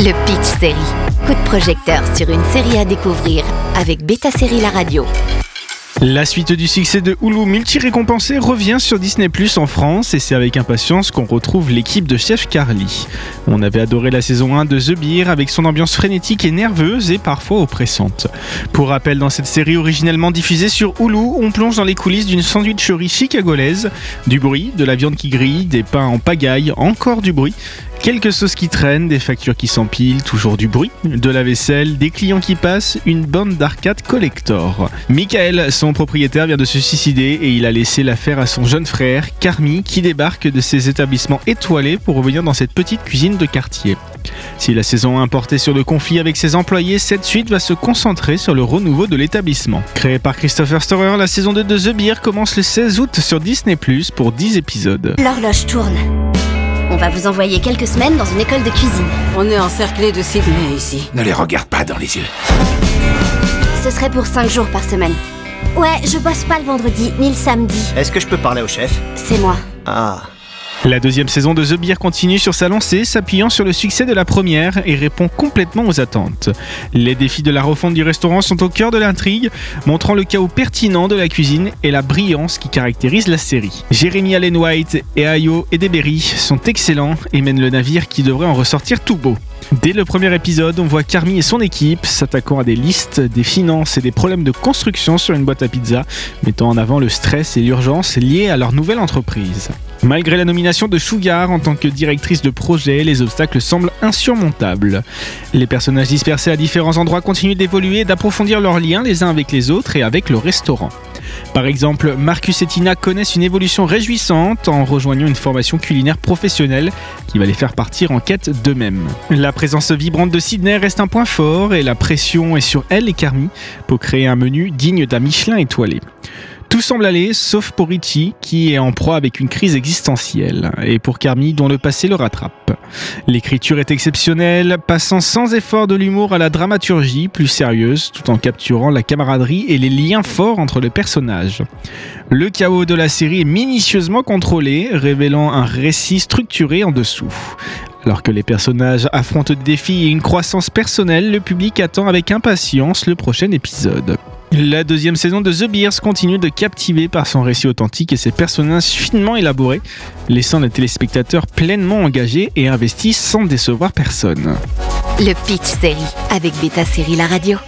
Le Pitch Série. Coup de projecteur sur une série à découvrir avec Beta Série La Radio. La suite du succès de Hulu multi-récompensé revient sur Disney Plus en France et c'est avec impatience qu'on retrouve l'équipe de Chef Carly. On avait adoré la saison 1 de The Beer avec son ambiance frénétique et nerveuse et parfois oppressante. Pour rappel, dans cette série originellement diffusée sur Hulu, on plonge dans les coulisses d'une sandwicherie chicagolaise. Du bruit, de la viande qui grille, des pains en pagaille, encore du bruit. Quelques sauces qui traînent, des factures qui s'empilent, toujours du bruit, de la vaisselle, des clients qui passent, une bande d'arcade collector. Michael, son propriétaire, vient de se suicider et il a laissé l'affaire à son jeune frère, Carmi, qui débarque de ses établissements étoilés pour revenir dans cette petite cuisine de quartier. Si la saison 1 portait sur le conflit avec ses employés, cette suite va se concentrer sur le renouveau de l'établissement. Créé par Christopher Storer, la saison 2 de The Beer commence le 16 août sur Disney+, pour 10 épisodes. L'horloge tourne. On va vous envoyer quelques semaines dans une école de cuisine. On est encerclé de Sydney ici. Ne les regarde pas dans les yeux. Ce serait pour 5 jours par semaine. Ouais, je bosse pas le vendredi ni le samedi. Est-ce que je peux parler au chef? C'est moi. Ah. La deuxième saison de The Beer continue sur sa lancée, s'appuyant sur le succès de la première et répond complètement aux attentes. Les défis de la refonte du restaurant sont au cœur de l'intrigue, montrant le chaos pertinent de la cuisine et la brillance qui caractérise la série. Jeremy Allen White et Ayo Edeberry sont excellents et mènent le navire qui devrait en ressortir tout beau. Dès le premier épisode, on voit Carmi et son équipe s'attaquant à des listes, des finances et des problèmes de construction sur une boîte à pizza, mettant en avant le stress et l'urgence liés à leur nouvelle entreprise. Malgré la nomination de Sugar en tant que directrice de projet, les obstacles semblent insurmontables. Les personnages dispersés à différents endroits continuent d'évoluer et d'approfondir leurs liens les uns avec les autres et avec le restaurant. Par exemple, Marcus et Tina connaissent une évolution réjouissante en rejoignant une formation culinaire professionnelle qui va les faire partir en quête d'eux-mêmes. La présence vibrante de Sydney reste un point fort et la pression est sur elle et Carmi pour créer un menu digne d'un Michelin étoilé. Tout semble aller, sauf pour Richie, qui est en proie avec une crise existentielle, et pour Carmi, dont le passé le rattrape. L'écriture est exceptionnelle, passant sans effort de l'humour à la dramaturgie plus sérieuse, tout en capturant la camaraderie et les liens forts entre les personnages. Le chaos de la série est minutieusement contrôlé, révélant un récit structuré en dessous. Alors que les personnages affrontent des défis et une croissance personnelle, le public attend avec impatience le prochain épisode. La deuxième saison de The Beers continue de captiver par son récit authentique et ses personnages finement élaborés, laissant les téléspectateurs pleinement engagés et investis sans décevoir personne. Le Pitch Série avec Beta Série La Radio.